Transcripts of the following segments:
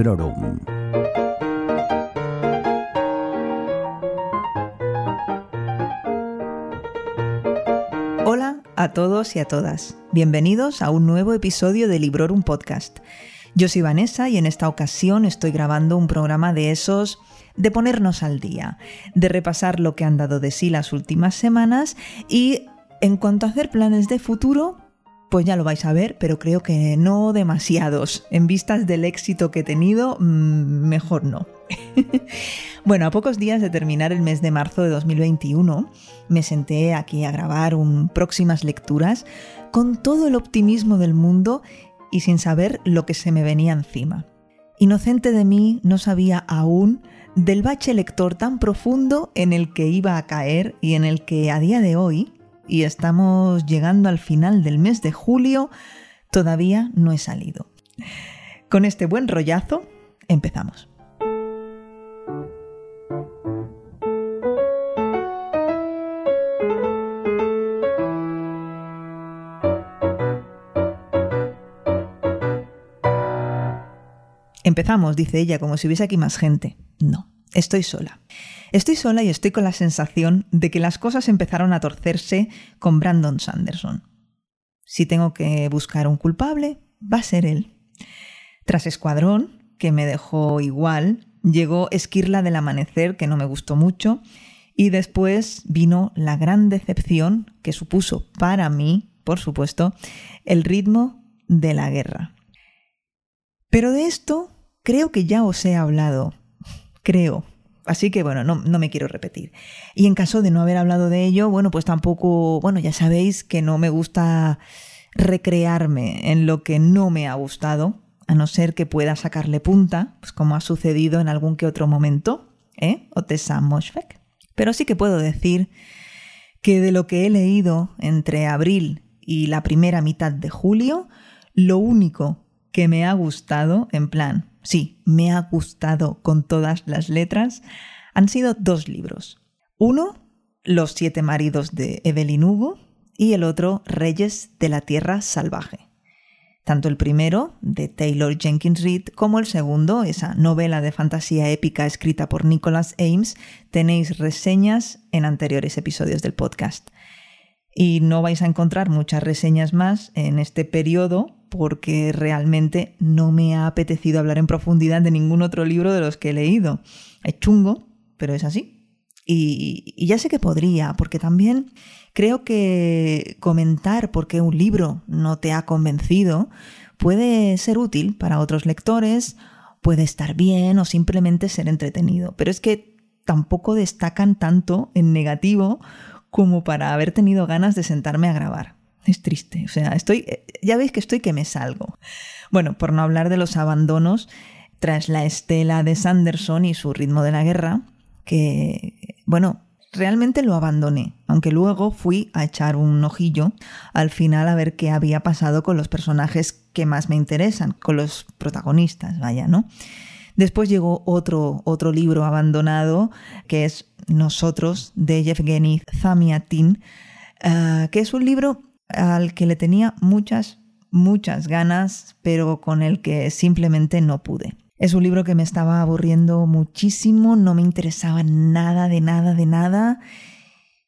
Librorum. Hola a todos y a todas. Bienvenidos a un nuevo episodio de Librorum Podcast. Yo soy Vanessa y en esta ocasión estoy grabando un programa de esos de ponernos al día, de repasar lo que han dado de sí las últimas semanas y en cuanto a hacer planes de futuro, pues ya lo vais a ver, pero creo que no demasiados. En vistas del éxito que he tenido, mm, mejor no. bueno, a pocos días de terminar el mes de marzo de 2021, me senté aquí a grabar un próximas lecturas con todo el optimismo del mundo y sin saber lo que se me venía encima. Inocente de mí, no sabía aún del bache lector tan profundo en el que iba a caer y en el que a día de hoy, y estamos llegando al final del mes de julio, todavía no he salido. Con este buen rollazo, empezamos. Empezamos, dice ella, como si hubiese aquí más gente. No, estoy sola. Estoy sola y estoy con la sensación de que las cosas empezaron a torcerse con Brandon Sanderson. Si tengo que buscar un culpable, va a ser él. Tras Escuadrón, que me dejó igual, llegó Esquirla del Amanecer, que no me gustó mucho, y después vino la gran decepción que supuso para mí, por supuesto, el ritmo de la guerra. Pero de esto creo que ya os he hablado. Creo. Así que bueno, no, no, me quiero repetir. Y en caso de no haber hablado de ello, bueno, pues tampoco, bueno, ya sabéis que no me gusta recrearme en lo que no me ha gustado, a no ser que pueda sacarle punta, pues como ha sucedido en algún que otro momento, ¿eh? O Tessa Moshfek. Pero sí que puedo decir que de lo que he leído entre abril y la primera mitad de julio, lo único que me ha gustado, en plan, sí, me ha gustado con todas las letras, han sido dos libros. Uno, Los siete maridos de Evelyn Hugo, y el otro, Reyes de la Tierra Salvaje. Tanto el primero, de Taylor Jenkins Reid, como el segundo, esa novela de fantasía épica escrita por Nicholas Ames, tenéis reseñas en anteriores episodios del podcast. Y no vais a encontrar muchas reseñas más en este periodo porque realmente no me ha apetecido hablar en profundidad de ningún otro libro de los que he leído. Es chungo, pero es así. Y, ya sé que podría, porque también creo que comentar por qué un libro no te ha convencido puede ser útil para otros lectores, puede estar bien o simplemente ser entretenido. Pero es que tampoco destacan tanto en negativo como para haber tenido ganas de sentarme a grabar. Es triste, o sea, estoy, ya veis que estoy que me salgo. Bueno, por no hablar de los abandonos tras la estela de Sanderson y su ritmo de la guerra, que, bueno, realmente lo abandoné, aunque luego fui a echar un ojillo al final a ver qué había pasado con los personajes que más me interesan, con los protagonistas, vaya, ¿no? Después llegó otro, otro libro abandonado, que es Nosotros, de Yevgeny Zamiatin, uh, que es un libro al que le tenía muchas, muchas ganas, pero con el que simplemente no pude. Es un libro que me estaba aburriendo muchísimo, no me interesaba nada, de nada, de nada.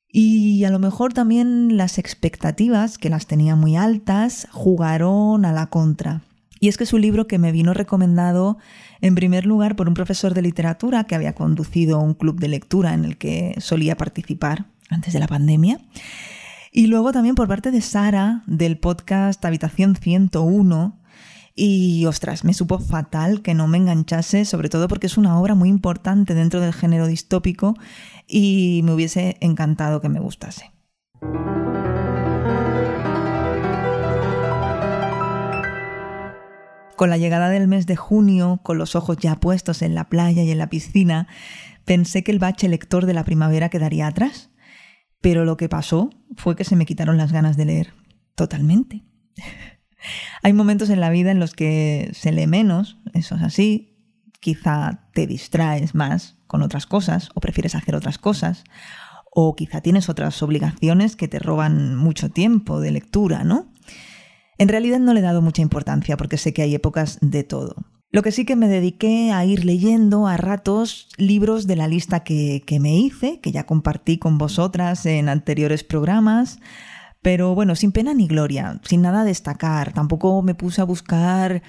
Y a lo mejor también las expectativas, que las tenía muy altas, jugaron a la contra. Y es que es un libro que me vino recomendado en primer lugar por un profesor de literatura que había conducido un club de lectura en el que solía participar antes de la pandemia. Y luego también por parte de Sara del podcast Habitación 101. Y ostras, me supo fatal que no me enganchase, sobre todo porque es una obra muy importante dentro del género distópico y me hubiese encantado que me gustase. Con la llegada del mes de junio, con los ojos ya puestos en la playa y en la piscina, pensé que el bache lector de la primavera quedaría atrás. Pero lo que pasó fue que se me quitaron las ganas de leer totalmente. Hay momentos en la vida en los que se lee menos, eso es así, quizá te distraes más con otras cosas o prefieres hacer otras cosas, o quizá tienes otras obligaciones que te roban mucho tiempo de lectura, ¿no? En realidad no le he dado mucha importancia porque sé que hay épocas de todo. Lo que sí que me dediqué a ir leyendo a ratos libros de la lista que, que me hice, que ya compartí con vosotras en anteriores programas, pero bueno, sin pena ni gloria, sin nada a destacar. Tampoco me puse a buscar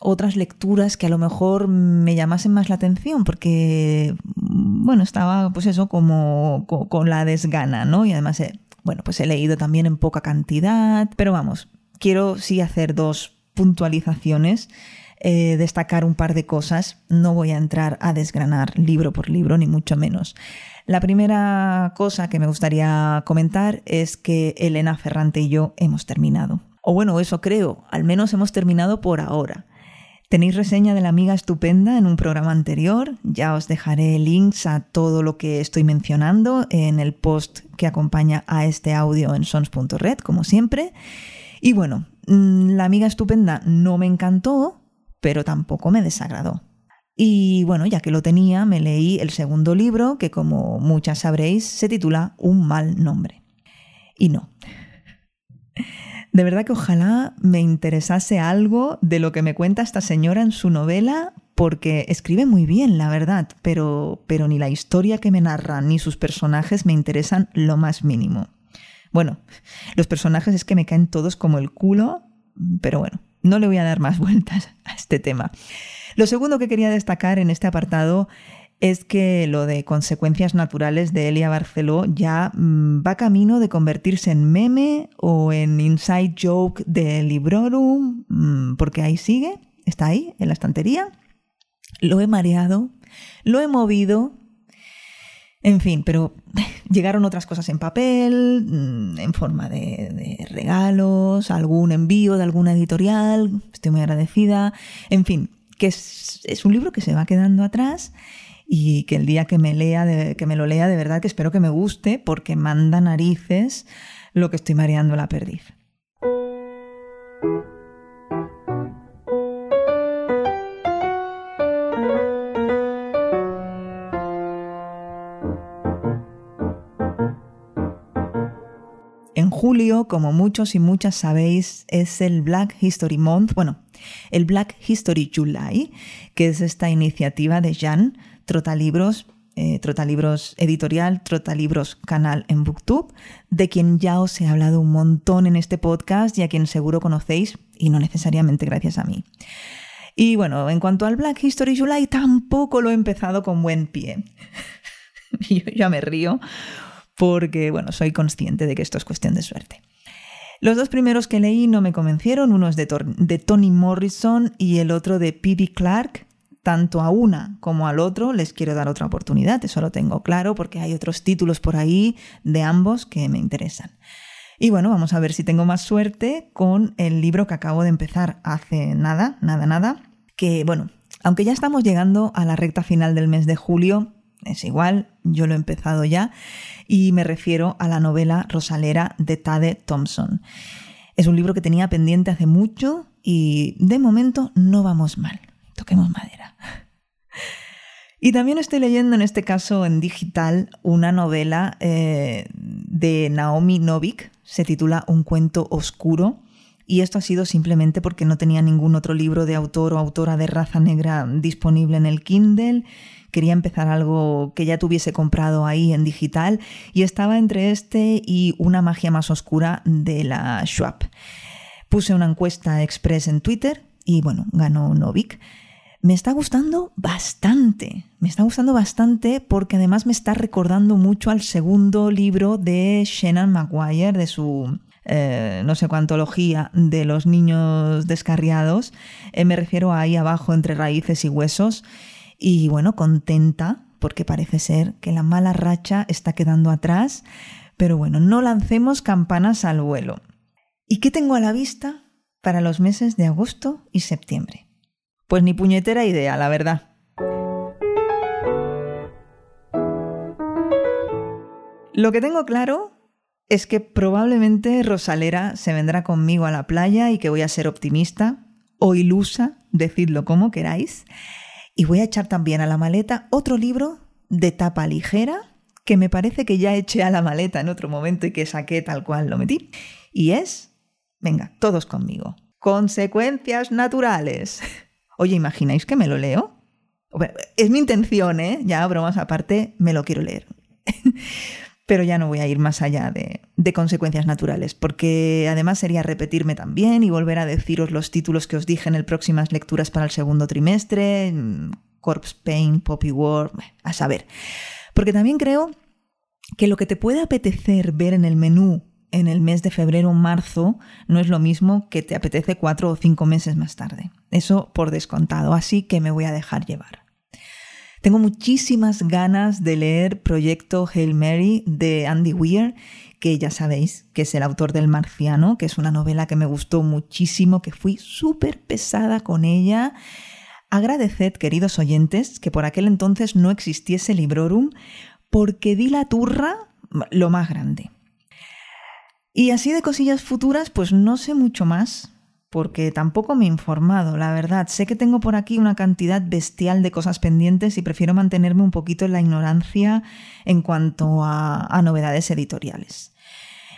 otras lecturas que a lo mejor me llamasen más la atención, porque, bueno, estaba pues eso como con, la desgana, ¿no? Y además, eh, bueno, pues he leído también en poca cantidad, pero vamos, quiero sí hacer dos puntualizaciones. Eh, destacar un par de cosas. No voy a entrar a desgranar libro por libro, ni mucho menos. La primera cosa que me gustaría comentar es que Elena Ferrante y yo hemos terminado. O bueno, eso creo, al menos hemos terminado por ahora. Tenéis reseña de la amiga estupenda en un programa anterior. Ya os dejaré links a todo lo que estoy mencionando en el post que acompaña a este audio en sons.red, como siempre. Y bueno, mm, la amiga estupenda no me encantó, pero tampoco me desagradó. Y bueno, ya que lo tenía, me leí el segundo libro, que como muchas sabréis, se titula Un mal nombre. Y no. De verdad que ojalá me interesase algo de lo que me cuenta esta señora en su novela, porque escribe muy bien, la verdad, pero, pero ni la historia que me narra ni sus personajes me interesan lo más mínimo. Bueno, los personajes es que me caen todos como el culo, pero bueno, no le voy a dar más vueltas a este tema. Lo segundo que quería destacar en este apartado es que lo de consecuencias naturales de Elia Barceló ya mm, va camino de convertirse en meme o en inside joke de Librorum, mm, porque ahí sigue, está ahí, en la estantería. Lo he mareado, lo he movido, en fin, pero llegaron otras cosas en papel, mm, en forma de, regalos, algún envío de alguna editorial, estoy muy agradecida, en fin, que es, es un libro que se va quedando atrás y que el día que me lea, que me lo lea, de verdad que espero que me guste porque manda narices lo que estoy mareando la perdiz. Como muchos y muchas sabéis, es el Black History Month, bueno, el Black History July, que es esta iniciativa de Jan, Trotalibros, eh, Trotalibros Editorial, Trotalibros Canal en Booktube, de quien ya os he hablado un montón en este podcast y a quien seguro conocéis, y no necesariamente gracias a mí. Y bueno, en cuanto al Black History July, tampoco lo he empezado con buen pie. yo ya me río porque, bueno, soy consciente de que esto es cuestión de suerte. Los dos primeros que leí no me convencieron, uno es de, de Morrison y el otro de P.D. Clark, tanto a una como al otro les quiero dar otra oportunidad, eso lo tengo claro porque hay otros títulos por ahí de ambos que me interesan. Y bueno, vamos a ver si tengo más suerte con el libro que acabo de empezar hace nada, nada, nada, que bueno, aunque ya estamos llegando a la recta final del mes de julio, es igual, yo lo he empezado ya, y me refiero a la novela Rosalera de Tade Thompson. Es un libro que tenía pendiente hace mucho y de momento no vamos mal. Toquemos madera. Y también estoy leyendo en este caso en digital una novela eh, de Naomi Novik, se titula Un cuento oscuro. Y esto ha sido simplemente porque no tenía ningún otro libro de autor o autora de raza negra disponible en el Kindle. Quería empezar algo que ya tuviese comprado ahí en digital y estaba entre este y Una magia más oscura de la Schwab. Puse una encuesta express en Twitter y bueno, ganó Novik me está gustando bastante. Me está gustando bastante porque además me está recordando mucho al segundo libro de Shannon Maguire, de su eh, no sé cuantología de los niños descarriados. Eh, me refiero ahí abajo entre raíces y huesos. Y bueno, contenta porque parece ser que la mala racha está quedando atrás. Pero bueno, no lancemos campanas al vuelo. ¿Y qué tengo a la vista para los meses de agosto y septiembre? Pues ni puñetera idea, la verdad. Lo que tengo claro es que probablemente Rosalera se vendrá conmigo a la playa y que voy a ser optimista o ilusa, decidlo como queráis, y voy a echar también a la maleta otro libro de tapa ligera que me parece que ya eché a la maleta en otro momento y que saqué tal cual lo metí. Y es, venga, todos conmigo, consecuencias naturales Oye, ¿imagináis que me lo leo? Es mi intención, ¿eh? Ya bromas aparte, me lo quiero leer. Pero ya no voy a ir más allá de, de, consecuencias naturales, porque además sería repetirme también y volver a deciros los títulos que os dije en el próximas lecturas para el segundo trimestre, Corpse Pain, Poppy War, a saber. Porque también creo que lo que te puede apetecer ver en el menú en el mes de febrero o marzo no es lo mismo que te apetece cuatro o cinco meses más tarde. Eso por descontado, así que me voy a dejar llevar. Tengo muchísimas ganas de leer Proyecto Hail Mary de Andy Weir, que ya sabéis que es el autor del Marciano, que es una novela que me gustó muchísimo, que fui súper pesada con ella. Agradeced, queridos oyentes, que por aquel entonces no existiese Librorum, porque di la turra lo más grande. Y así de cosillas futuras, pues no sé mucho más, porque tampoco me he informado, la verdad. Sé que tengo por aquí una cantidad bestial de cosas pendientes y prefiero mantenerme un poquito en la ignorancia en cuanto a, novedades editoriales.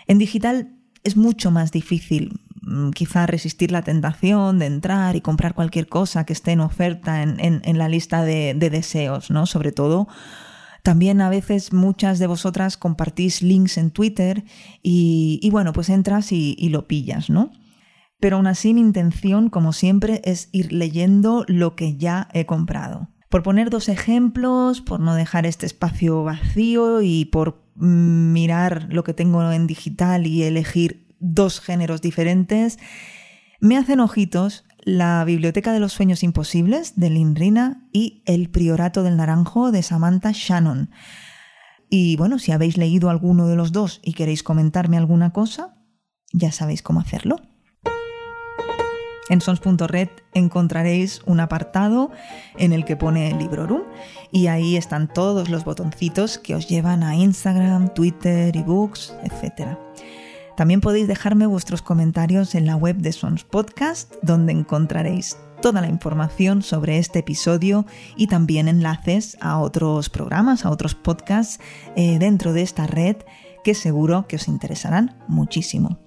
En digital es mucho más difícil mm, quizá resistir la tentación de entrar y comprar cualquier cosa que esté en oferta en, la lista de, deseos, ¿no? Sobre todo también a veces muchas de vosotras compartís links en Twitter y, bueno, pues entras y, y lo pillas, ¿no? Pero aún así mi intención, como siempre, es ir leyendo lo que ya he comprado. Por poner dos ejemplos, por no dejar este espacio vacío y por mirar lo que tengo en digital y elegir dos géneros diferentes, me hacen ojitos la Biblioteca de los Sueños Imposibles de Lynn Rina y El Priorato del Naranjo de Samantha Shannon. Y bueno, si habéis leído alguno de los dos y queréis comentarme alguna cosa, ya sabéis cómo hacerlo. En sons.red encontraréis un apartado en el que pone Librorum y ahí están todos los botoncitos que os llevan a Instagram, Twitter, ebooks, etc. También podéis dejarme vuestros comentarios en la web de Sons Podcast, donde encontraréis toda la información sobre este episodio y también enlaces a otros programas, a otros podcasts eh, dentro de esta red que seguro que os interesarán muchísimo.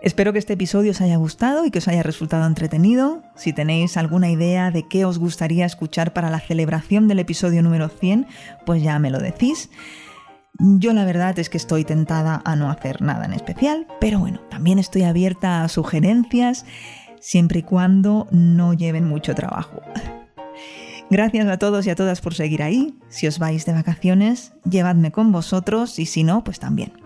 Espero que este episodio os haya gustado y que os haya resultado entretenido. Si tenéis alguna idea de qué os gustaría escuchar para la celebración del episodio número 100, pues ya me lo decís. Yo la verdad es que estoy tentada a no hacer nada en especial, pero bueno, también estoy abierta a sugerencias siempre y cuando no lleven mucho trabajo. Gracias a todos y a todas por seguir ahí. Si os vais de vacaciones, llevadme con vosotros y si no, pues también.